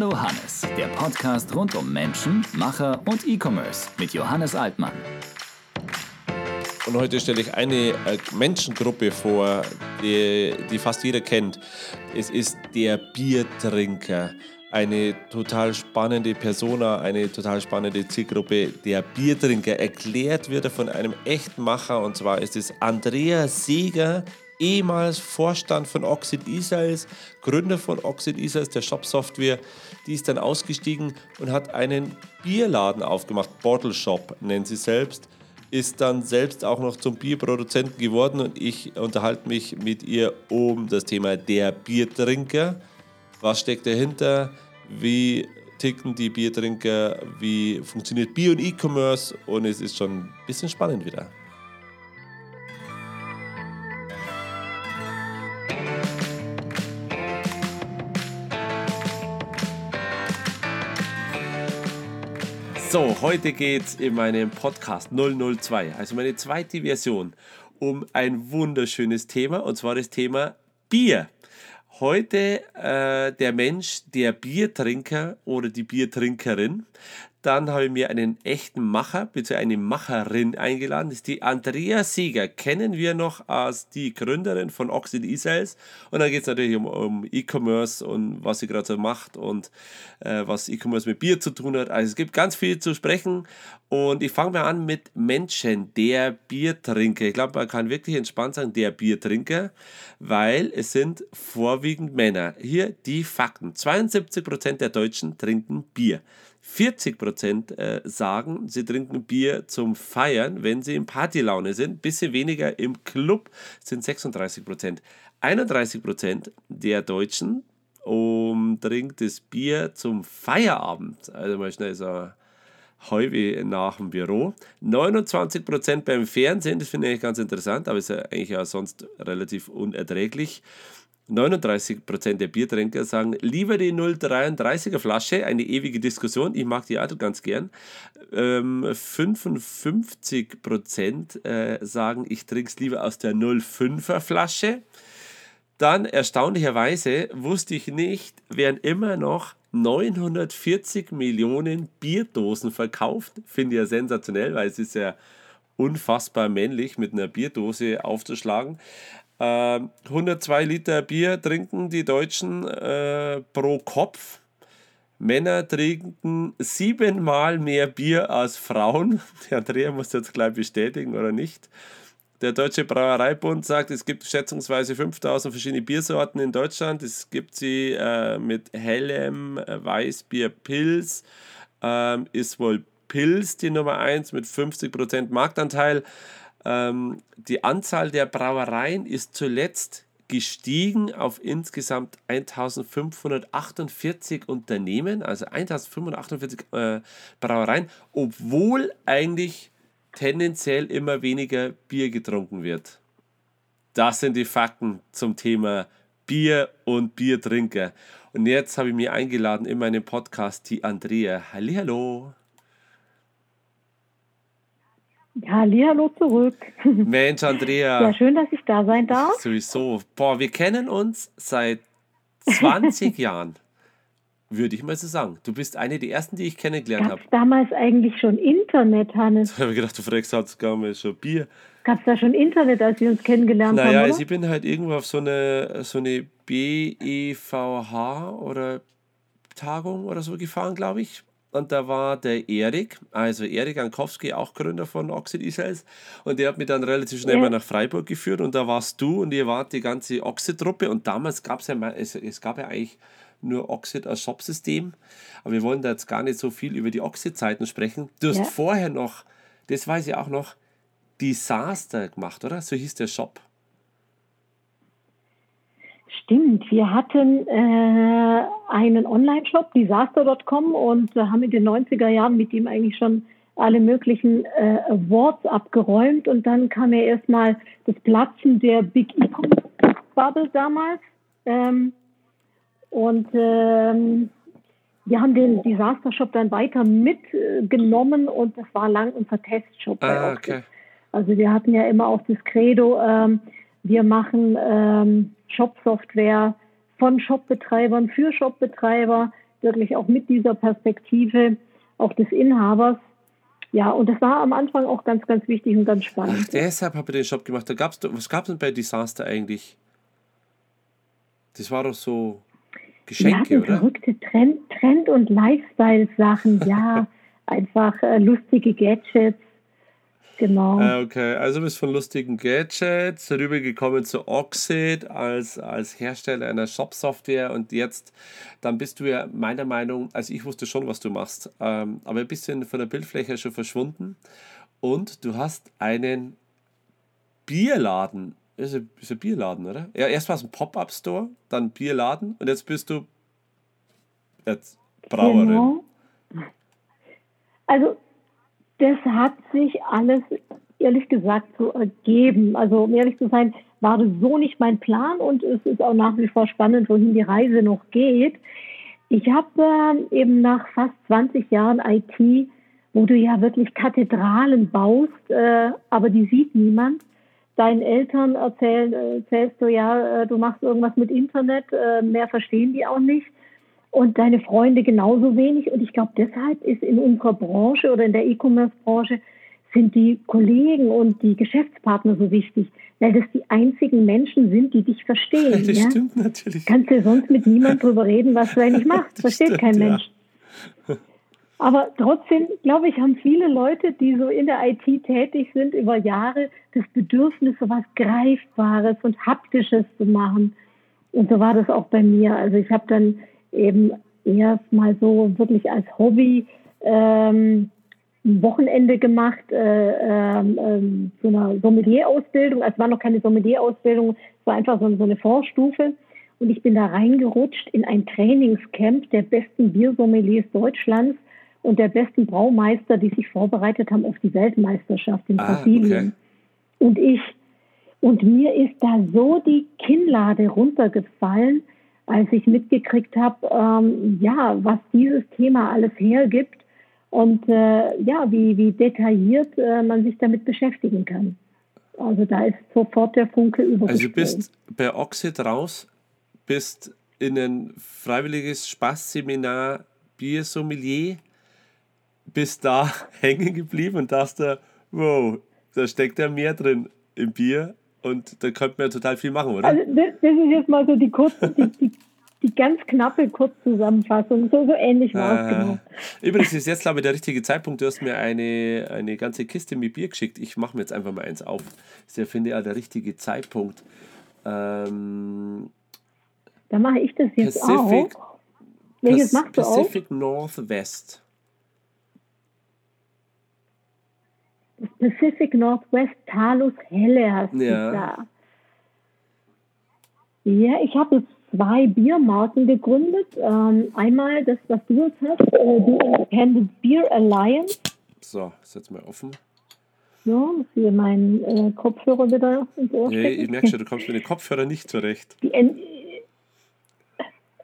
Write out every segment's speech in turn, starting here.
Hallo Hannes, der Podcast rund um Menschen, Macher und E-Commerce mit Johannes Altmann. Und heute stelle ich eine äh, Menschengruppe vor, die, die fast jeder kennt. Es ist der Biertrinker. Eine total spannende Persona, eine total spannende Zielgruppe. Der Biertrinker erklärt wird er von einem echten Macher und zwar ist es Andreas Seeger, ehemals Vorstand von Oxid Israels, Gründer von Oxid Israels, der Shop-Software. Die ist dann ausgestiegen und hat einen Bierladen aufgemacht, Bottle Shop nennt sie selbst. Ist dann selbst auch noch zum Bierproduzenten geworden und ich unterhalte mich mit ihr um das Thema der Biertrinker. Was steckt dahinter? Wie ticken die Biertrinker? Wie funktioniert Bier und E-Commerce? Und es ist schon ein bisschen spannend wieder. So, heute geht es in meinem Podcast 002, also meine zweite Version, um ein wunderschönes Thema und zwar das Thema Bier. Heute äh, der Mensch, der Biertrinker oder die Biertrinkerin. Dann habe ich mir einen echten Macher bzw. eine Macherin eingeladen. Das ist die Andrea Sieger. Kennen wir noch als die Gründerin von Oxid E-Sales. Und dann geht es natürlich um, um E-Commerce und was sie gerade so macht und äh, was E-Commerce mit Bier zu tun hat. Also es gibt ganz viel zu sprechen. Und ich fange mal an mit Menschen, der Biertrinker. Ich glaube, man kann wirklich entspannt sagen, der Biertrinker, weil es sind vorwiegend Männer. Hier die Fakten. 72% der Deutschen trinken Bier. 40 Prozent äh, sagen, sie trinken Bier zum Feiern, wenn sie in Partylaune sind. Bisschen weniger im Club sind 36 Prozent. 31 Prozent der Deutschen um, trinkt das Bier zum Feierabend. Also mal schnell so Heuwe nach dem Büro. 29 Prozent beim Fernsehen, das finde ich ganz interessant, aber ist ja eigentlich ja sonst relativ unerträglich. 39% der Biertrinker sagen lieber die 0,33er Flasche, eine ewige Diskussion. Ich mag die Art ganz gern. Ähm, 55% äh, sagen, ich trinke es lieber aus der 0,5er Flasche. Dann erstaunlicherweise wusste ich nicht, werden immer noch 940 Millionen Bierdosen verkauft. Finde ich ja sensationell, weil es ist ja unfassbar männlich, mit einer Bierdose aufzuschlagen. 102 ähm, Liter Bier trinken die Deutschen äh, pro Kopf. Männer trinken siebenmal mehr Bier als Frauen. Der Andrea muss jetzt gleich bestätigen oder nicht. Der Deutsche Brauereibund sagt, es gibt schätzungsweise 5000 verschiedene Biersorten in Deutschland. Es gibt sie äh, mit hellem äh, Weißbier Pils. Ähm, ist wohl Pils die Nummer 1 mit 50% Marktanteil. Ähm, die Anzahl der Brauereien ist zuletzt gestiegen auf insgesamt 1548 Unternehmen, also 1548 äh, Brauereien, obwohl eigentlich tendenziell immer weniger Bier getrunken wird. Das sind die Fakten zum Thema Bier und Biertrinker. Und jetzt habe ich mir eingeladen in meinem Podcast die Andrea. Hallihallo. Ja, hallo zurück. Mensch, Andrea. Ja, schön, dass ich da sein darf. Sowieso. Boah, wir kennen uns seit 20 Jahren, würde ich mal so sagen. Du bist eine der ersten, die ich kennengelernt habe. damals eigentlich schon Internet, Hannes? Ich habe gedacht, du fragst halt gar mal schon Bier. Gab es da schon Internet, als wir uns kennengelernt naja, haben? Naja, also ich bin halt irgendwo auf so eine, so eine BEVH oder Tagung oder so gefahren, glaube ich und da war der Erik, also Erik Ankowski, auch Gründer von Oxid Israels. Und der hat mich dann relativ schnell ja. mal nach Freiburg geführt und da warst du und ihr wart die ganze Oxid-Truppe. Und damals gab es ja, mal, es, es gab ja eigentlich nur Oxid als Shopsystem. Aber wir wollen da jetzt gar nicht so viel über die Oxid-Zeiten sprechen. Du hast ja. vorher noch, das weiß ich auch noch, Disaster gemacht, oder? So hieß der Shop. Stimmt, wir hatten äh, einen Online-Shop, disaster.com, und äh, haben in den 90er Jahren mit ihm eigentlich schon alle möglichen äh, Awards abgeräumt. Und dann kam ja erstmal das Platzen der Big E-Commerce-Bubble damals. Ähm, und ähm, wir haben den Disaster Shop dann weiter mitgenommen und das war lang unser Testshop. Ah, okay. Also wir hatten ja immer auch das Credo, ähm, wir machen ähm, Shop-Software von Shopbetreibern für Shopbetreiber. wirklich auch mit dieser Perspektive auch des Inhabers. Ja, und das war am Anfang auch ganz, ganz wichtig und ganz spannend. Ach, deshalb habe ich den Shop gemacht. Da gab's, was gab es denn bei Disaster eigentlich? Das war doch so Geschenke, ja, oder? Verrückte Trend, Trend- und Lifestyle-Sachen, ja. einfach äh, lustige Gadgets. Genau. Ah, okay, also bist von lustigen Gadgets rübergekommen zu Oxid als, als Hersteller einer Shop-Software und jetzt, dann bist du ja meiner Meinung, also ich wusste schon, was du machst, ähm, aber ein bisschen von der Bildfläche schon verschwunden und du hast einen Bierladen, ist ein, ist ein Bierladen, oder? Ja, erst war es ein Pop-Up-Store, dann Bierladen und jetzt bist du jetzt Brauerin. Genau. Also das hat sich alles, ehrlich gesagt, so ergeben. Also um ehrlich zu sein, war das so nicht mein Plan und es ist auch nach wie vor spannend, wohin die Reise noch geht. Ich habe äh, eben nach fast 20 Jahren IT, wo du ja wirklich Kathedralen baust, äh, aber die sieht niemand. Deinen Eltern äh, erzählst du ja, äh, du machst irgendwas mit Internet, äh, mehr verstehen die auch nicht und deine Freunde genauso wenig. Und ich glaube, deshalb ist in unserer Branche oder in der E-Commerce-Branche sind die Kollegen und die Geschäftspartner so wichtig, weil das die einzigen Menschen sind, die dich verstehen. Das ja? stimmt natürlich. Kannst du sonst mit niemandem drüber reden, was du eigentlich machst. Versteht stimmt, kein ja. Mensch. Aber trotzdem, glaube ich, haben viele Leute, die so in der IT tätig sind, über Jahre das Bedürfnis, so was Greifbares und Haptisches zu machen. Und so war das auch bei mir. Also ich habe dann eben erst mal so wirklich als Hobby ähm, ein Wochenende gemacht, äh, ähm, ähm, so eine Sommelier-Ausbildung. Also es war noch keine Sommelier-Ausbildung, es war einfach so, so eine Vorstufe. Und ich bin da reingerutscht in ein Trainingscamp der besten Biersommeliers Deutschlands und der besten Braumeister, die sich vorbereitet haben auf die Weltmeisterschaft in Ah, Brasilien. Und ich, und mir ist da so die Kinnlade runtergefallen, als ich mitgekriegt habe, ähm, ja, was dieses Thema alles hergibt und äh, ja, wie, wie detailliert äh, man sich damit beschäftigen kann. Also da ist sofort der Funke Also du übergesprungen. bist bei Oxid raus, bist in ein freiwilliges Spaßseminar Biersommelier, bist da hängen geblieben und dachte, wow, da steckt ja mehr drin im Bier und da könnte man ja total viel machen, oder? Also das, das ist jetzt mal so die kurze, die, die, die ganz knappe Kurzzusammenfassung. So, so ähnlich war es genau. Äh, übrigens ist jetzt, glaube ich, der richtige Zeitpunkt. Du hast mir eine, eine ganze Kiste mit Bier geschickt. Ich mache mir jetzt einfach mal eins auf. Das ist ja, finde ich, auch der richtige Zeitpunkt. Ähm, Da mache ich das jetzt Pacific, auch. Welches machst du? Pacific Northwest. Pacific Northwest Talus Helle hast du Ja. da. Ja, ich habe jetzt zwei Biermarken gegründet. Ähm, einmal das, was du jetzt hast, äh, die Independent Beer Alliance. So, ist jetzt mal offen. Ja, muss hier meinen äh, Kopfhörer wieder ins Ohr Nee, ich merke schon, du kommst mit den Kopfhörern nicht zurecht. Die, In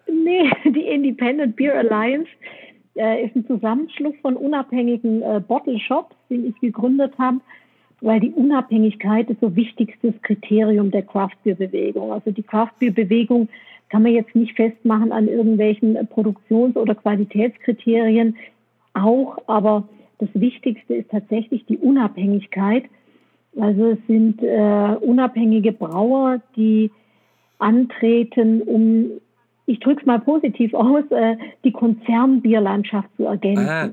nee, die Independent Beer Alliance äh, ist ein Zusammenschluss von unabhängigen äh, Bottle Shops, den ich gegründet habe, weil die Unabhängigkeit ist so wichtigstes Kriterium der Craft Beer Bewegung. Also die Craft Beer Bewegung kann man jetzt nicht festmachen an irgendwelchen Produktions- oder Qualitätskriterien, auch, aber das Wichtigste ist tatsächlich die Unabhängigkeit. Also es sind äh, unabhängige Brauer, die antreten, um, ich drücke es mal positiv aus, äh, die Konzernbierlandschaft zu ergänzen. Aha,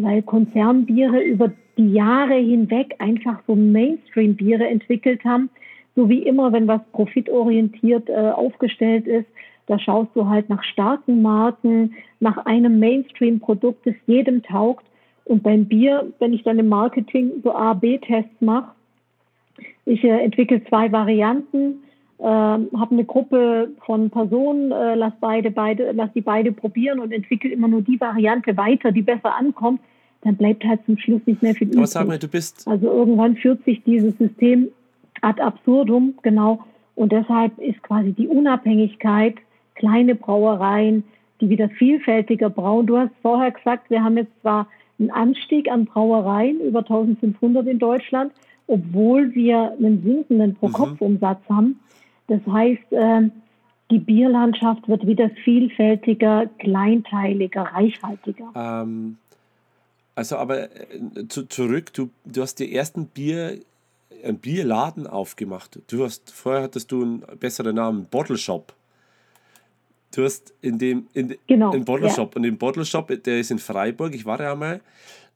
Weil Konzernbiere über die Jahre hinweg einfach so Mainstream-Biere entwickelt haben. So wie immer, wenn was profitorientiert äh, aufgestellt ist, da schaust du halt nach starken Marken, nach einem Mainstream-Produkt, das jedem taugt. Und beim Bier, wenn ich dann im Marketing so A-B-Tests mache, ich äh, entwickle zwei Varianten, äh, habe eine Gruppe von Personen, äh, lass beide, beide, lass die beide probieren und entwickle immer nur die Variante weiter, die besser ankommt, dann bleibt halt zum Schluss nicht mehr viel aber sag übrig. mal, du bist, Also irgendwann führt sich dieses System ad absurdum, genau. Und deshalb ist quasi die Unabhängigkeit, kleine Brauereien, die wieder vielfältiger brauen. Du hast vorher gesagt, wir haben jetzt zwar einen Anstieg an Brauereien, über 1500 in Deutschland, obwohl wir einen sinkenden Pro-Kopf-Umsatz haben. Das heißt, ähm, die Bierlandschaft wird wieder vielfältiger, kleinteiliger, reichhaltiger. Ähm, also aber äh, zu, zurück, du, du hast die ersten Bier, einen Bierladen aufgemacht. Du hast, vorher hattest du einen besseren Namen, Bottle Shop. Du hast in dem, in, genau, in Bottle Shop. Und im Bottle Shop, der ist in Freiburg, ich war ja mal,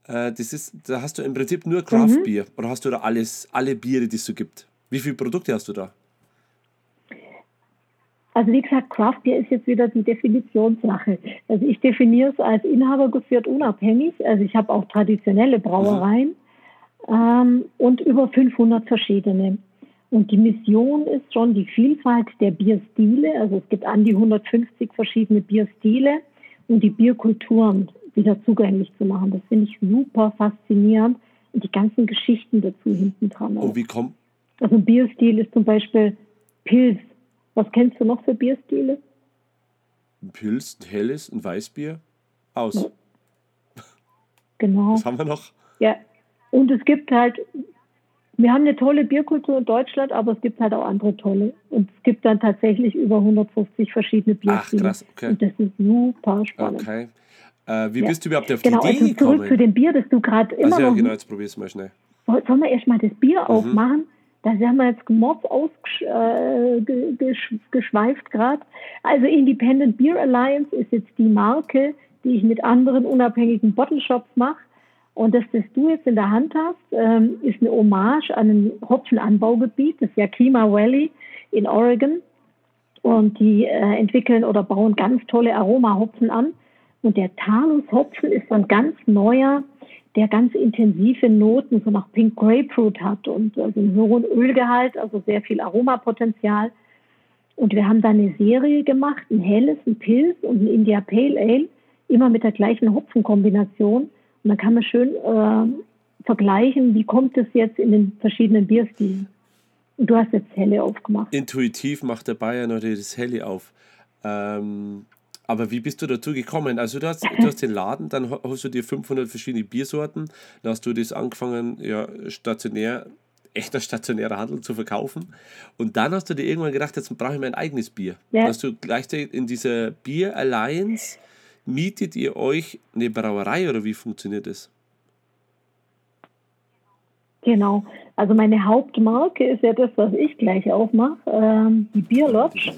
äh, das ist, da hast du im Prinzip nur Craft mhm. Bier. Oder hast du da alles, alle Biere, die es so gibt? Wie viele Produkte hast du da? Also wie gesagt, Craft Beer ist jetzt wieder die Definitionssache. Also ich definiere es als Inhaber geführt unabhängig. Also ich habe auch traditionelle Brauereien ähm, und über 500 verschiedene. Und die Mission ist schon die Vielfalt der Bierstile. Also es gibt an die 150 verschiedene Bierstile und die Bierkulturen wieder zugänglich zu machen. Das finde ich super faszinierend. Und die ganzen Geschichten dazu hinten dran. Und wie kommt? Also ein Bierstil ist zum Beispiel Pilz was kennst du noch für Bierstile? Pilz, ein helles, ein Weißbier. Aus. Genau. Was haben wir noch? Ja. Und es gibt halt, wir haben eine tolle Bierkultur in Deutschland, aber es gibt halt auch andere tolle. Und es gibt dann tatsächlich über 150 verschiedene Bierstile. Ach, krass, okay. Und das ist super spannend. Okay. Äh, wie ja. bist du überhaupt auf genau, die Idee also gekommen? zurück zu dem Bier, das du gerade immer also, ja, noch... genau, jetzt probier's mal schnell. Sollen wir erstmal das Bier mhm. aufmachen? Da haben wir jetzt Mods ausgeschweift äh, gerade. Also Independent Beer Alliance ist jetzt die Marke, die ich mit anderen unabhängigen Bottle Shops mache. Und das, das du jetzt in der Hand hast, ähm, ist eine Hommage an ein Hopfenanbaugebiet, das Yakima Valley in Oregon. Und die äh, entwickeln oder bauen ganz tolle Aromahopfen an. Und der Talus-Hopfen ist ein ganz neuer der ganz intensive Noten so nach Pink Grapefruit hat und also einen hohen Ölgehalt, also sehr viel Aromapotenzial. Und wir haben da eine Serie gemacht, ein helles, ein Pilz und ein India Pale Ale, immer mit der gleichen Hopfenkombination. Und dann kann man schön äh, vergleichen, wie kommt es jetzt in den verschiedenen Bierstilen. Und du hast jetzt Helle aufgemacht. Intuitiv macht der Bayer natürlich das Helle auf. Ähm, aber wie bist du dazu gekommen? Also du hast, du hast den Laden, dann hast du dir 500 verschiedene Biersorten, dann hast du das angefangen, ja, stationär, echter stationärer Handel zu verkaufen. Und dann hast du dir irgendwann gedacht, jetzt brauche ich mein eigenes Bier. Ja. Hast du gleichzeitig in dieser Bier Alliance, mietet ihr euch eine Brauerei oder wie funktioniert das? Genau. Also meine Hauptmarke ist ja das, was ich gleich aufmache, ähm, die Bier Lodge.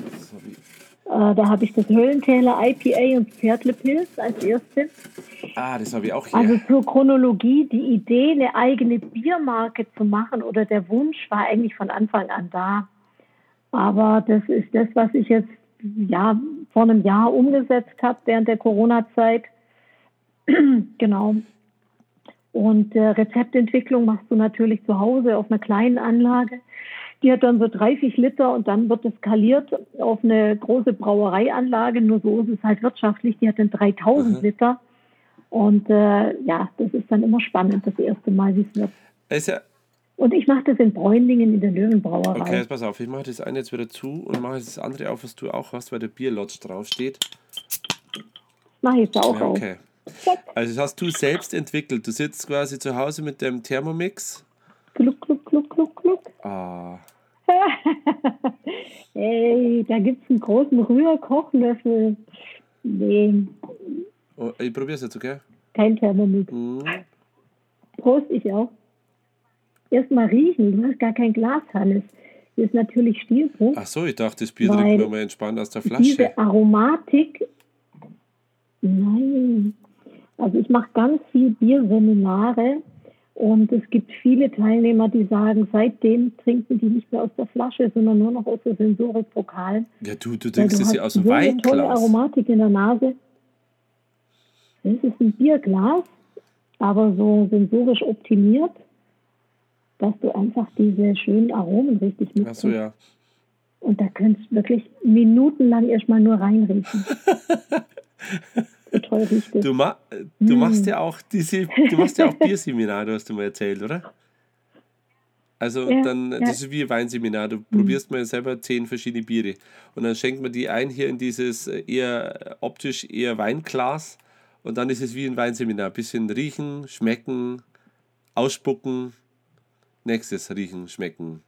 Äh, da habe ich das Höllentäler IPA und Pferdlepilz als erstes. Ah, das habe ich auch hier. Also zur Chronologie, die Idee, eine eigene Biermarke zu machen oder der Wunsch war eigentlich von Anfang an da. Aber das ist das, was ich jetzt ja vor einem Jahr umgesetzt habe während der Corona-Zeit. genau. Und äh, Rezeptentwicklung machst du natürlich zu Hause auf einer kleinen Anlage. Die hat dann so 30 Liter und dann wird es skaliert auf eine große Brauereianlage. Nur so ist es halt wirtschaftlich. Die hat dann 3000 mhm. Liter. Und äh, ja, das ist dann immer spannend, das erste Mal, wie es wird. Ist ja und ich mache das in Bräunlingen in der Löwenbrauerei. Okay, jetzt pass auf, ich mache das eine jetzt wieder zu und mache das andere auf, was du auch hast, weil der Bierlodge draufsteht. Mache ich jetzt auch ja, okay. Auf. Also das hast du selbst entwickelt. Du sitzt quasi zu Hause mit dem Thermomix. Gluck, gluck, gluck, gluck, gluck. Ah. Ey, da gibt es einen großen Rührkochlöffel. Nee. Oh, ich probiere es jetzt, okay? Kein Thermomix. Mhm. Prost, ich auch. Erstmal riechen, du hast gar kein Glas, Hannes. Hier ist natürlich Stilbruch. Ach so, ich dachte, das Bier trinkt man mal entspannt aus der Flasche. Diese Aromatik, nein. Also ich mache ganz viel Bierseminare und es gibt viele Teilnehmer, die sagen, seitdem trinken die nicht mehr aus der Flasche, sondern nur noch aus der Sensorikpokal. Ja, du, du trinkst es ja aus dem Weinglas. tolle Aromatik in der Nase. Es ist ein Bierglas, aber so sensorisch optimiert, dass du einfach diese schönen Aromen richtig mitnimmst. Ach so, ja. Und da könntest du wirklich minutenlang erstmal nur reinriechen. so toll riecht Du, ma du mm. machst ja auch diese, du machst ja auch Bierseminare, hast du mal erzählt, oder? Also ja, dann, ja. das ist wie ein Weinseminar. Du mhm. probierst mal selber zehn verschiedene Biere. Und dann schenkt man die ein hier in dieses äh, eher optisch eher Weinglas. Und dann ist es wie ein Weinseminar. Bisschen riechen, schmecken, ausspucken. Nächstes riechen, schmecken.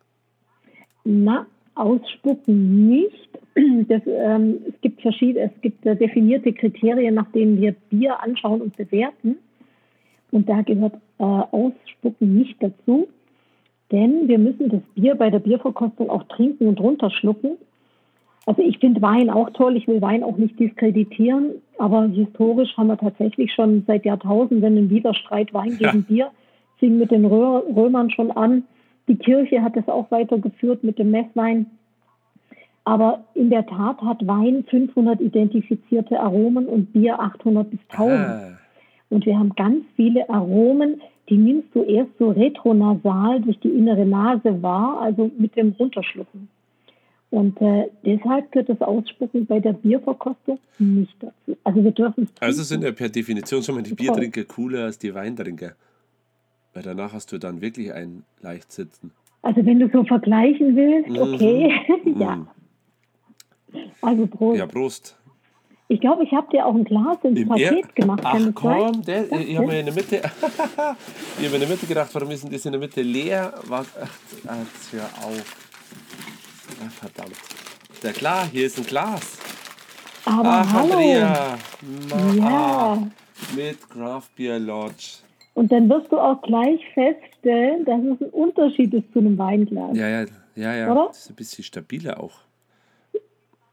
Na, ausspucken nicht. Das, ähm, es gibt verschiedene, es gibt äh, definierte Kriterien, nach denen wir Bier anschauen und bewerten. Und da gehört äh, Ausspucken nicht dazu, denn wir müssen das Bier bei der Bierverkostung auch trinken und runterschlucken. Also ich finde Wein auch toll, ich will Wein auch nicht diskreditieren, aber historisch haben wir tatsächlich schon seit Jahrtausenden einen Widerstreit Wein gegen ja. Bier, fing mit den Römern schon an. Die Kirche hat es auch weitergeführt mit dem Messwein. Aber in der Tat hat Wein 500 identifizierte Aromen und Bier 800 bis 1000. Ah. Und wir haben ganz viele Aromen, die nimmst du erst so retronasal durch die innere Nase wahr, also mit dem Runterschlucken. Und äh, deshalb wird das Ausspucken bei der Bierverkostung nicht dazu. Also wir dürfen Also sind ja per Definition schon mal die Biertrinker cooler als die Weintrinker. Weil danach hast du dann wirklich ein leicht sitzen. Also wenn du so vergleichen willst, mhm. okay. Mhm. ja. Also Prost. Ja, Prost. Ich glaube, ich habe dir auch ein Glas ins Im Paket er gemacht. Ach komm, der, ich habe mir in der Mitte, ich habe in der Mitte gedacht, warum ist denn das in der Mitte leer? Ach, jetzt hör auf. Ach, verdammt. Der klar, hier ist ein Glas. Aber Ach, hallo. Andrea. Ma ja. Mit Craft Beer Lodge. Und dann wirst du auch gleich feststellen, dass es ein Unterschied ist zu einem Weinglas. Ja, ja, ja, ja. Oder? Das ist ein bisschen stabiler auch.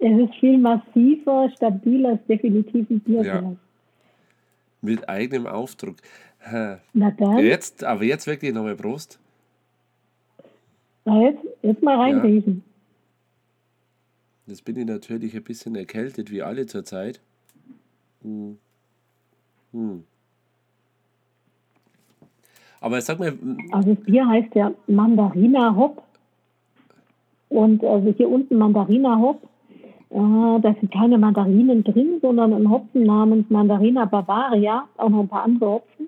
Es ist viel massiver, stabiler, ist definitiv ein Bierglas. Ja. Mit eigenem Aufdruck. Na dann. Jetzt, aber jetzt wirklich nochmal Prost. Na jetzt, jetzt mal reinriechen. Ja. Jetzt bin ich natürlich ein bisschen erkältet, wie alle zurzeit. Hm. Hm. Aber sag mal. Also das Bier heißt ja Mandarina Hop. Und also hier unten Mandarina Hop. Äh, da sind keine Mandarinen drin, sondern ein Hopfen namens Mandarina Bavaria, auch noch ein paar andere Hopfen.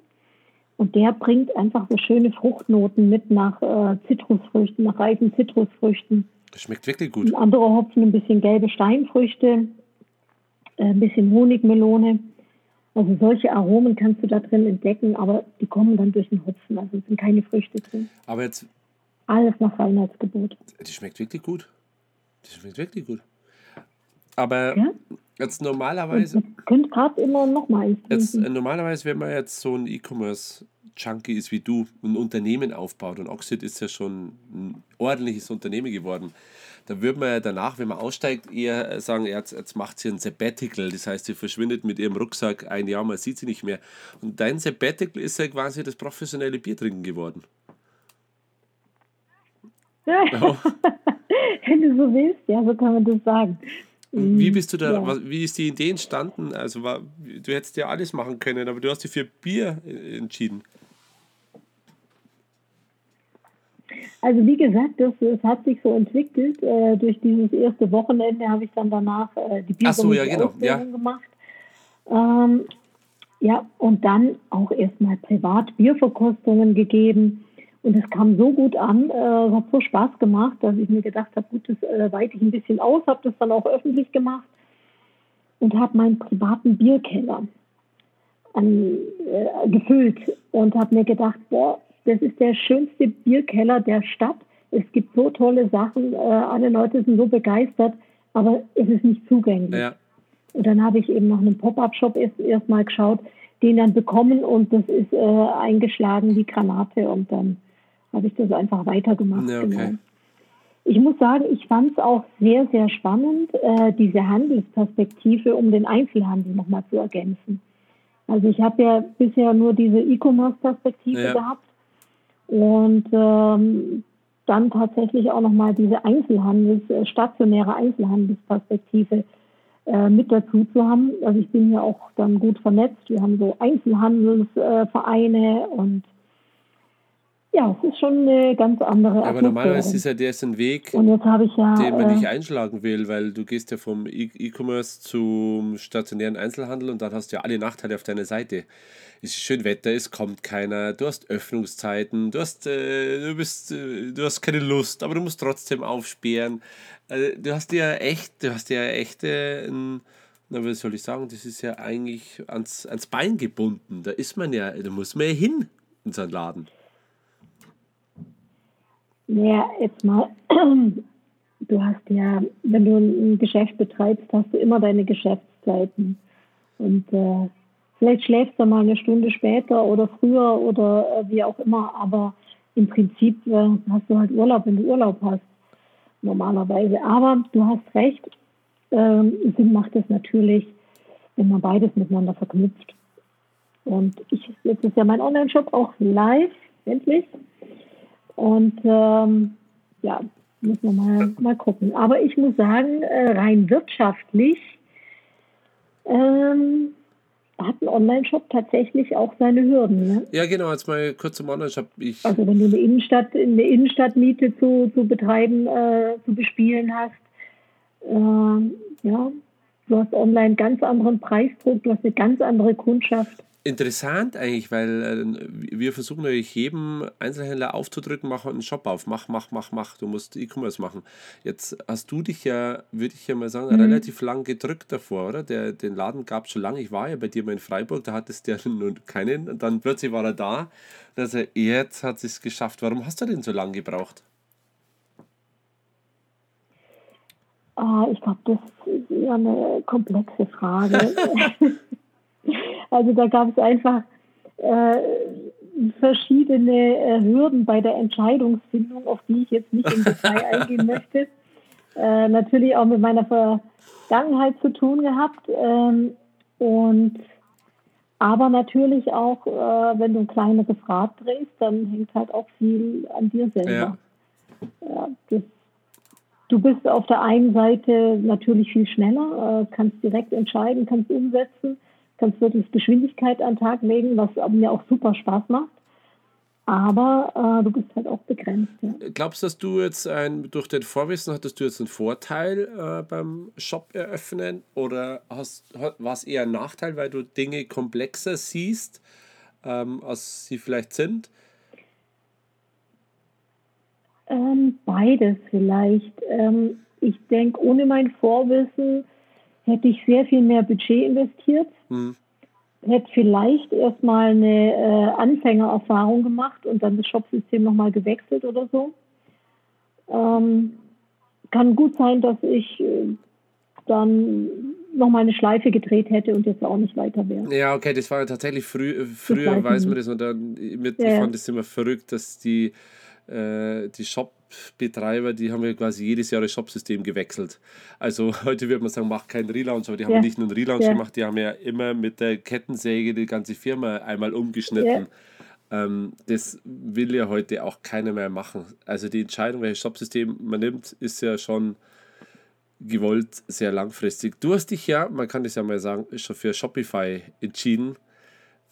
Und der bringt einfach so schöne Fruchtnoten mit nach äh, Zitrusfrüchten, nach reifen Zitrusfrüchten. Das schmeckt wirklich gut. Und andere Hopfen, ein bisschen gelbe Steinfrüchte, äh, ein bisschen Honigmelone. Also solche Aromen kannst du da drin entdecken, aber die kommen dann durch den Hopfen. Also es sind keine Früchte drin. Aber jetzt. Alles nach Reinheitsgebot. Die schmeckt wirklich gut. Die schmeckt wirklich gut. Aber ja? jetzt normalerweise. Könnt gerade immer noch mal jetzt, äh, Normalerweise, wenn man jetzt so ein E-Commerce-Junkie ist wie du, ein Unternehmen aufbaut und Oxid ist ja schon ein ordentliches Unternehmen geworden, dann würde man ja danach, wenn man aussteigt, eher sagen, jetzt, jetzt macht sie ein Sabbatical. Das heißt, sie verschwindet mit ihrem Rucksack ein Jahr, man sieht sie nicht mehr. Und dein Sabbatical ist ja quasi das professionelle Biertrinken geworden. Ja. Oh. Wenn du so willst, ja, so kann man das sagen. Wie bist du da, ja. wie ist die Idee entstanden? Also war, du hättest ja alles machen können, aber du hast dich für Bier äh, entschieden. Also wie gesagt, das, das hat sich so entwickelt. Äh, durch dieses erste Wochenende habe ich dann danach äh, die Bier so, ja, genau. ja. gemacht. Ähm, ja, und dann auch erstmal privat Bierverkostungen gegeben. Und es kam so gut an, äh, hat so Spaß gemacht, dass ich mir gedacht habe, gut, das äh, weite ich ein bisschen aus, habe das dann auch öffentlich gemacht und habe meinen privaten Bierkeller an, äh, gefüllt und habe mir gedacht, boah, das ist der schönste Bierkeller der Stadt. Es gibt so tolle Sachen, äh, alle Leute sind so begeistert, aber es ist nicht zugänglich. Ja. Und dann habe ich eben nach einem Pop-up-Shop erst, erst geschaut, den dann bekommen und das ist äh, eingeschlagen wie Granate und dann habe ich das einfach weitergemacht. Ja, okay. genau. Ich muss sagen, ich fand es auch sehr, sehr spannend, äh, diese Handelsperspektive, um den Einzelhandel nochmal zu ergänzen. Also ich habe ja bisher nur diese E-Commerce-Perspektive ja. gehabt und ähm, dann tatsächlich auch nochmal diese Einzelhandels, äh, stationäre Einzelhandelsperspektive äh, mit dazu zu haben. Also ich bin ja auch dann gut vernetzt. Wir haben so Einzelhandelsvereine äh, und ja, es ist schon eine ganz andere Aber normalerweise ist ja der ist ein Weg, ja, den man äh, nicht einschlagen will, weil du gehst ja vom e- E-Commerce zum stationären Einzelhandel und dann hast du ja alle Nachteile auf deiner Seite. Es ist schön Wetter, es kommt keiner, du hast Öffnungszeiten, du hast, äh, du bist, äh, du hast keine Lust, aber du musst trotzdem aufsperren. Äh, du hast ja echt, du hast ja echt äh, na, was soll ich sagen, das ist ja eigentlich ans, ans Bein gebunden. Da ist man ja, da muss man ja hin in seinen Laden. Naja, jetzt mal du hast ja, wenn du ein Geschäft betreibst, hast du immer deine Geschäftszeiten. Und äh, vielleicht schläfst du mal eine Stunde später oder früher oder äh, wie auch immer, aber im Prinzip äh, hast du halt Urlaub, wenn du Urlaub hast, normalerweise. Aber du hast recht, ähm, Sinn macht es natürlich, wenn man beides miteinander verknüpft. Und ich, jetzt ist ja mein Online-Shop auch live, endlich. Und ähm, ja, müssen wir mal, mal gucken. Aber ich muss sagen, äh, rein wirtschaftlich ähm, hat ein Online-Shop tatsächlich auch seine Hürden. Ne? Ja, genau, jetzt mal kurz zum Online-Shop. Also wenn du eine Innenstadt, eine Innenstadtmiete zu, zu betreiben, äh, zu bespielen hast, äh, ja, du hast online ganz anderen Preisdruck, du hast eine ganz andere Kundschaft interessant eigentlich, weil äh, wir versuchen natürlich jedem Einzelhändler aufzudrücken, mach einen Shop auf, mach, mach, mach, mach, du musst E-Commerce machen. Jetzt hast du dich ja, würde ich ja mal sagen, mhm. relativ lang gedrückt davor, oder? Der, den Laden gab es schon lange. Ich war ja bei dir mal in Freiburg, da hattest du ja nun keinen und dann plötzlich war er da. Also jetzt hat es geschafft. Warum hast du denn so lange gebraucht? Oh, ich glaube, das ist eher eine komplexe Frage. Also da gab es einfach äh, verschiedene äh, Hürden bei der Entscheidungsfindung, auf die ich jetzt nicht im Detail eingehen möchte. Äh, natürlich auch mit meiner Vergangenheit zu tun gehabt. Ähm, und aber natürlich auch, äh, wenn du ein kleineres Rad drehst, dann hängt halt auch viel an dir selber. Ja. ja das, du bist auf der einen Seite natürlich viel schneller, äh, kannst direkt entscheiden, kannst umsetzen kannst wirklich Geschwindigkeit an den Tag legen, was mir auch super Spaß macht. Aber äh, du bist halt auch begrenzt. Ja. Glaubst du, dass du jetzt ein, durch dein Vorwissen hattest du jetzt einen Vorteil äh, beim Shop eröffnen oder hast, war es eher ein Nachteil, weil du Dinge komplexer siehst, ähm, als sie vielleicht sind? Ähm, beides vielleicht. Ähm, ich denke, ohne mein Vorwissen hätte ich sehr viel mehr Budget investiert, mhm. hätte vielleicht erstmal eine äh, Anfängererfahrung gemacht und dann das Shopsystem nochmal gewechselt oder so. Ähm, kann gut sein, dass ich äh, dann nochmal eine Schleife gedreht hätte und jetzt auch nicht weiter wäre. Ja, okay, das war tatsächlich früh, äh, früher, weiß man das und dann mit, ja. ich fand es immer verrückt, dass die, die Shop Shop-Betreiber, die haben ja quasi jedes Jahr das Shop-System gewechselt. Also heute würde man sagen, mach keinen Relaunch, aber die haben ja. nicht nur einen Relaunch ja. gemacht, die haben ja immer mit der Kettensäge die ganze Firma einmal umgeschnitten. Ja. Ähm, das will ja heute auch keiner mehr machen. Also die Entscheidung, welches Shop-System man nimmt, ist ja schon gewollt sehr langfristig. Du hast dich ja, man kann das ja mal sagen, schon für Shopify entschieden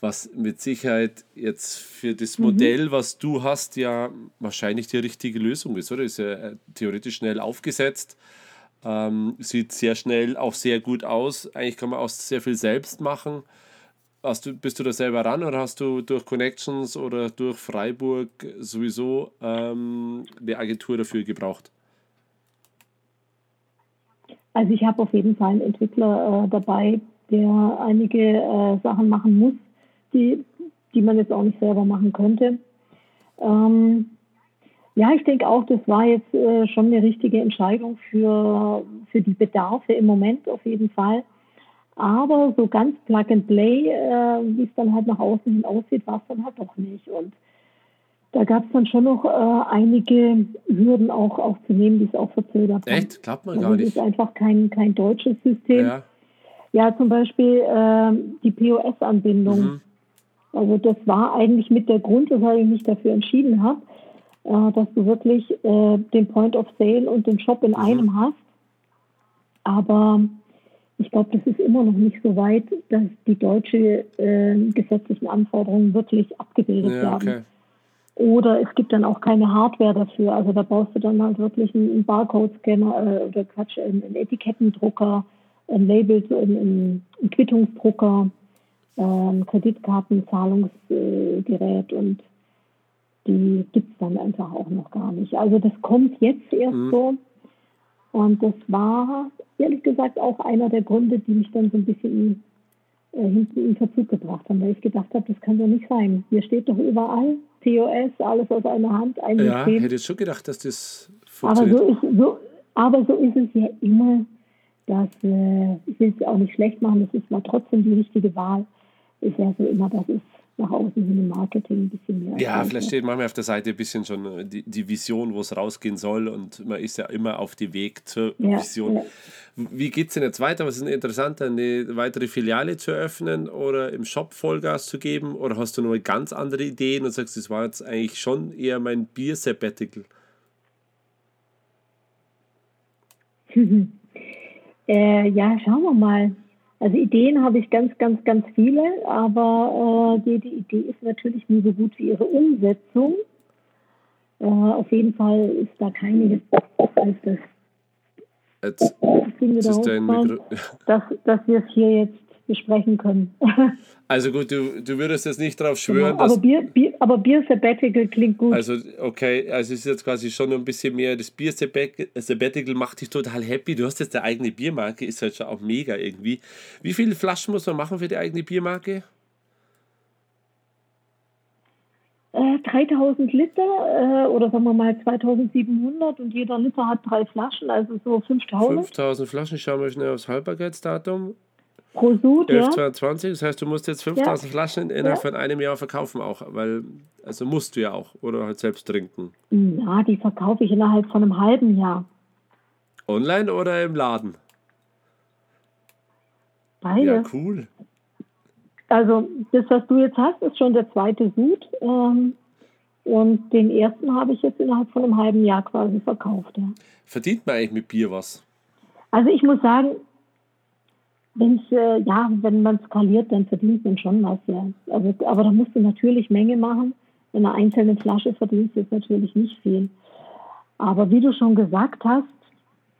was mit Sicherheit jetzt für das mhm. Modell, mhm. was du hast, ja wahrscheinlich die richtige Lösung ist, oder? Ist ja äh, theoretisch schnell aufgesetzt, ähm, sieht sehr schnell auch sehr gut aus. Eigentlich kann man auch sehr viel selbst machen. Hast du, bist du da selber ran oder hast du durch Connections oder durch Freiburg sowieso ähm, eine Agentur dafür gebraucht? Also ich habe auf jeden Fall einen Entwickler äh, dabei, der einige äh, Sachen machen muss die, die man jetzt auch nicht selber machen könnte. Ähm, ja, ich denke auch, das war jetzt äh, schon eine richtige Entscheidung für, für die Bedarfe im Moment auf jeden Fall. Aber so ganz Plug and Play, äh, wie es dann halt nach außen hin aussieht, war es dann halt doch nicht. Und da gab es dann schon noch äh, einige Hürden auch, auch zu nehmen, die es auch verzögert haben. Echt? Klappt man also gar nicht. Das ist einfach kein, kein deutsches System. Ja, ja zum Beispiel äh, die POS-Anbindung. Mhm. Also das war eigentlich mit der Grund, weshalb ich mich dafür entschieden habe, äh, dass du wirklich äh, den Point of Sale und den Shop in mhm. einem hast. Aber ich glaube, das ist immer noch nicht so weit, dass die deutsche äh, gesetzlichen Anforderungen wirklich abgebildet ja, okay. werden. Oder es gibt dann auch keine Hardware dafür. Also da brauchst du dann halt wirklich einen Barcode-Scanner äh, oder Quatsch, einen Etikettendrucker, ein Label, einen, einen Quittungsdrucker ähm, Kreditkartenzahlungsgerät und die gibt es dann einfach auch noch gar nicht. Also das kommt jetzt erst mhm. so. Und das war ehrlich gesagt auch einer der Gründe, die mich dann so ein bisschen äh, hinten in Verzug gebracht haben, weil ich gedacht habe, das kann doch nicht sein. Hier steht doch überall POS, alles aus einer Hand, ein Ja, System. hätte ich schon gedacht, dass das funktioniert. Aber so ist, so, Aber so ist es ja immer, dass, äh, ich will es ja auch nicht schlecht machen, das ist mal trotzdem die richtige Wahl, ist ja so immer, dass es nach außen hin im Marketing ein bisschen mehr. Ja, vielleicht steht manchmal auf der Seite ein bisschen schon äh, die, die Vision, wo es rausgehen soll und man ist ja immer auf dem Weg zur ja, Vision. Ja. Wie geht es denn jetzt weiter? Was ist denn interessant, eine weitere Filiale zu eröffnen oder im Shop Vollgas zu geben? Oder hast du noch ganz andere Ideen und sagst, das war jetzt eigentlich schon eher mein Bier-Sabbatical? äh, ja, schauen wir mal. Also Ideen habe ich ganz, ganz, ganz viele, aber äh, jede Idee ist natürlich nie so gut wie ihre Umsetzung. Äh, auf jeden Fall ist da keine als das. Jetzt, jetzt ist dein Mikro dass, dass wir es hier jetzt besprechen können. Also gut, du, du würdest jetzt nicht darauf schwören, genau, aber Bier, Bier, aber Bier Sabbatical klingt gut. Also okay, also es ist jetzt quasi schon ein bisschen mehr, das Bier Sabbatical macht dich total happy. Du hast jetzt eine eigene Biermarke, ist halt schon auch mega irgendwie. Wie viele Flaschen muss man machen für die eigene Biermarke? Äh, 3000 Liter äh, oder sagen wir mal 2700 und jeder Liter hat drei Flaschen, also so 5000. 5000 Flaschen, schauen wir schnell aufs Haltbarkeitsdatum. Pro Sud, 11,22. Das heißt, du musst jetzt 5000 ja. Flaschen innerhalb ja. von einem Jahr verkaufen auch, weil, also musst du ja auch, oder halt selbst trinken. Ja, die verkaufe ich innerhalb von einem halben Jahr. Online oder im Laden? Beide. Ja, cool. Also das, was du jetzt hast, ist schon der zweite Sud. Ähm, und den ersten habe ich jetzt innerhalb von einem halben Jahr quasi verkauft. Ja. Verdient man eigentlich mit Bier was? Also ich muss sagen, Wenn's, äh, ja, wenn man skaliert, dann verdient man schon was, ja. Also, aber da musst du natürlich Menge machen. In einer einzelnen Flasche verdienst du jetzt natürlich nicht viel. Aber wie du schon gesagt hast,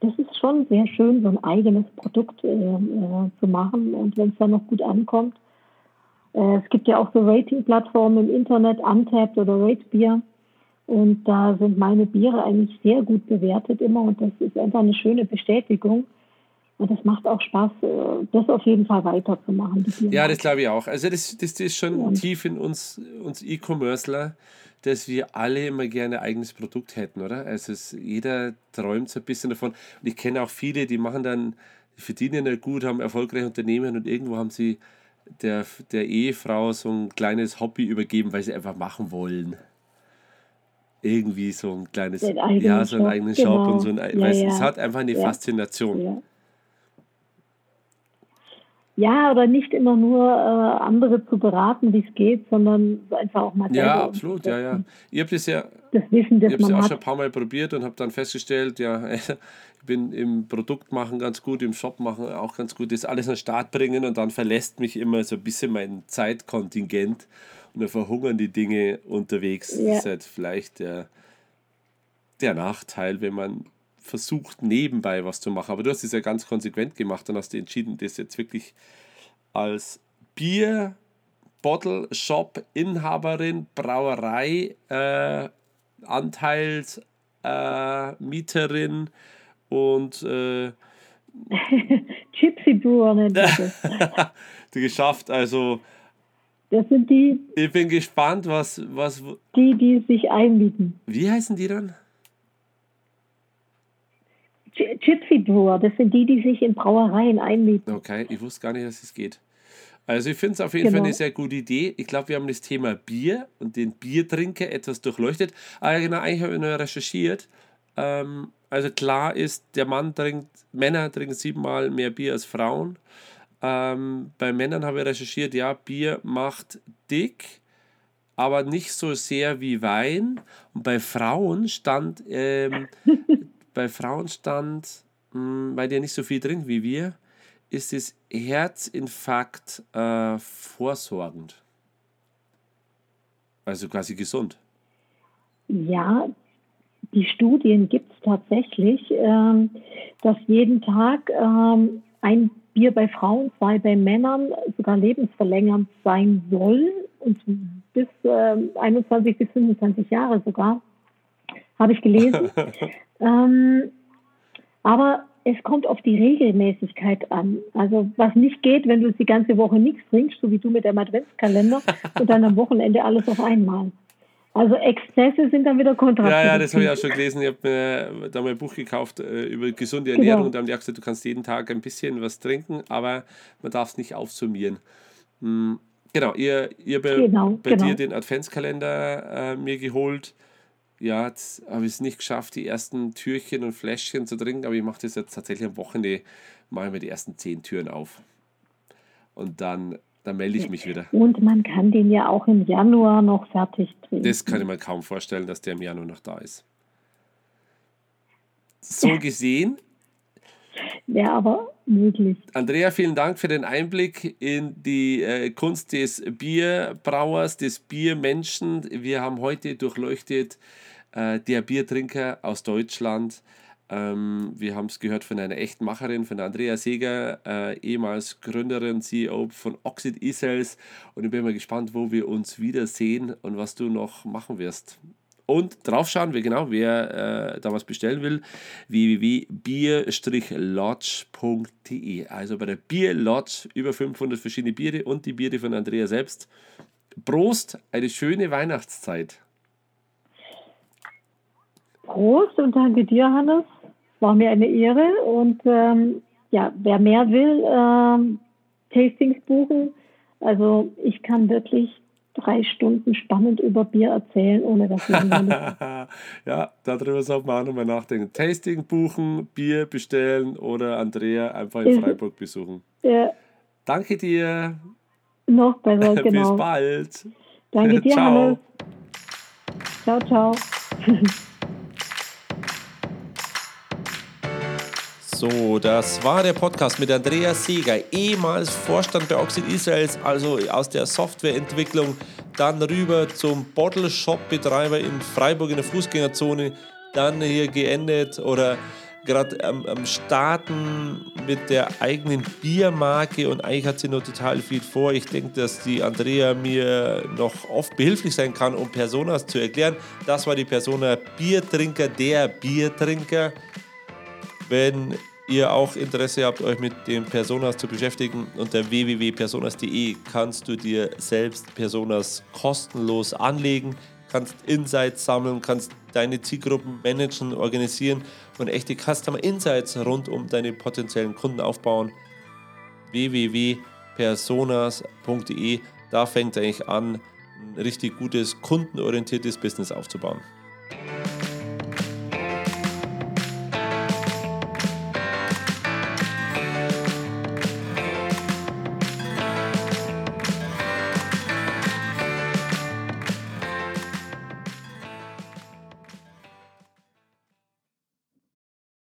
das ist schon sehr schön, so ein eigenes Produkt äh, äh, zu machen. Und wenn es dann noch gut ankommt, äh, es gibt ja auch so Rating-Plattformen im Internet, Untapped oder Ratebeer. Und da sind meine Biere eigentlich sehr gut bewertet immer. Und das ist einfach eine schöne Bestätigung und das macht auch Spaß, äh, das auf jeden Fall weiterzumachen. Ja, das glaube ich auch. Also das, das, das ist schon ja. tief in uns, uns E-Commercer, dass wir alle immer gerne ein eigenes Produkt hätten, oder? Also es, jeder träumt so ein bisschen davon. Und ich kenne auch viele, die machen dann, die verdienen ja gut, haben erfolgreiche Unternehmen und irgendwo haben sie der, der Ehefrau so ein kleines Hobby übergeben, weil sie einfach machen wollen irgendwie so ein kleines, ja, so einen eigenen Shop genau. und so ein, ja, weil ja. es hat einfach eine ja. Faszination. Ja, oder nicht immer nur äh, andere zu beraten, wie es geht, sondern einfach auch mal Ja, absolut, ja, ja. Ich habe das ja, das Wissen, das ich habe es auch schon ein paar Mal probiert und habe dann festgestellt, ja, ich bin im Produktmachen ganz gut, im Shop machen auch ganz gut, das alles an den Start bringen und dann verlässt mich immer so ein bisschen mein Zeitkontingent und dann verhungern die Dinge unterwegs. Ja. Das ist halt vielleicht der, der Nachteil, wenn man versucht, nebenbei was zu machen. Aber du hast es ja ganz konsequent gemacht und hast entschieden, das jetzt wirklich als Bier, Bottle Shop, Inhaberin, Brauerei, äh, Anteilsmieterin äh, und äh, Gypsy Brewer nennt Du geschafft, also das sind die. Ich bin gespannt, was, was. Die, die sich einmieten. Wie heißen die dann? Gypsy Brewer, das sind die, die sich in Brauereien einmieten. Okay, ich wusste gar nicht, dass es geht. Also ich finde es auf jeden genau. Fall eine sehr gute Idee. Ich glaube, wir haben das Thema Bier und den Biertrinker etwas durchleuchtet. Ah ja, genau, eigentlich habe ich nur recherchiert. Ähm, also klar ist, der Mann trinkt, Männer trinken siebenmal mehr Bier als Frauen. Ähm, bei Männern habe ich recherchiert, ja, Bier macht dick, aber nicht so sehr wie Wein. Und bei Frauen stand ähm, bei Frauen stand, mh, hm, weil die nicht so viel trinken wie wir, ist es Herzinfarkt äh, vorsorgend. Also quasi gesund. Ja, die Studien gibt es tatsächlich, ähm, dass jeden Tag ähm, ein Bier bei Frauen, zwei bei Männern sogar lebensverlängernd sein soll und bis äh, 21 bis 25 Jahre sogar habe ich gelesen. ähm, aber es kommt auf die Regelmäßigkeit an. Also was nicht geht, wenn du die ganze Woche nichts trinkst, so wie du mit dem Adventskalender und dann am Wochenende alles auf einmal. Also Exzesse sind dann wieder kontraproduktiv. Ja, ja, das habe ich auch schon gelesen. Ich habe mir da mal ein Buch gekauft äh, über gesunde Ernährung genau. und da haben die gesagt, du kannst jeden Tag ein bisschen was trinken, aber man darf es nicht aufsummieren. Hm, genau, ihr, ihr bei, genau, bei genau. dir den Adventskalender äh, mir geholt. Ja, jetzt habe ich es nicht geschafft, die ersten Türchen und Fläschchen zu trinken, aber ich mache das jetzt tatsächlich am Wochenende, mache ich mir die ersten zehn Türen auf. Und dann dann melde ich mich wieder. Und man kann den ja auch im Januar noch fertig trinken. Das kann ich mir kaum vorstellen, dass der im Januar noch da ist. So gesehen. Wäre aber möglich. Andrea, vielen Dank für den Einblick in die äh, Kunst des Bierbrauers, des Biermenschen. Wir haben heute durchleuchtet äh, der Biertrinker aus Deutschland ähm, wir haben es gehört von einer echten Macherin, von Andrea Seger, äh, ehemals Gründerin, CEO von Oxid E-Cells. Und ich bin mal gespannt, wo wir uns wiedersehen und was du noch machen wirst. Und drauf schauen wir genau, wer äh, da was bestellen will, www.bier-lodge.de. Also bei der Bier Lodge über 500 verschiedene Biere und die Biere von Andrea selbst. Prost, eine schöne Weihnachtszeit. Prost und danke dir, Hannes. War mir eine Ehre. Und ähm, ja, wer mehr will, ähm, Tastings buchen. Also ich kann wirklich drei Stunden spannend über Bier erzählen, ohne dass ich Ja, darüber sollte man auch nochmal nachdenken. Tasting buchen, Bier bestellen oder Andrea einfach in Freiburg besuchen. Ja. Danke dir. Noch besser, genau. Bis bald. Danke dir, ciao. Hannes. Ciao, ciao. So, das war der Podcast mit Andreas Seger, ehemals Vorstand bei Oxid Israels, also aus der Softwareentwicklung, dann rüber zum Bottle Shop Betreiber in Freiburg in der Fußgängerzone, dann hier geendet oder gerade am, am, Starten mit der eigenen Biermarke und eigentlich hat sie noch total viel vor. Ich denke, dass die Andrea mir noch oft behilflich sein kann, um Personas zu erklären. Das war die Persona Biertrinker, der Biertrinker. Wenn ihr auch Interesse habt, euch mit den Personas zu beschäftigen, unter www.personas.de kannst du dir selbst Personas kostenlos anlegen, kannst Insights sammeln, kannst deine Zielgruppen managen, organisieren und echte Customer Insights rund um deine potenziellen Kunden aufbauen. www.personas.de, da fängt eigentlich an, ein richtig gutes kundenorientiertes Business aufzubauen.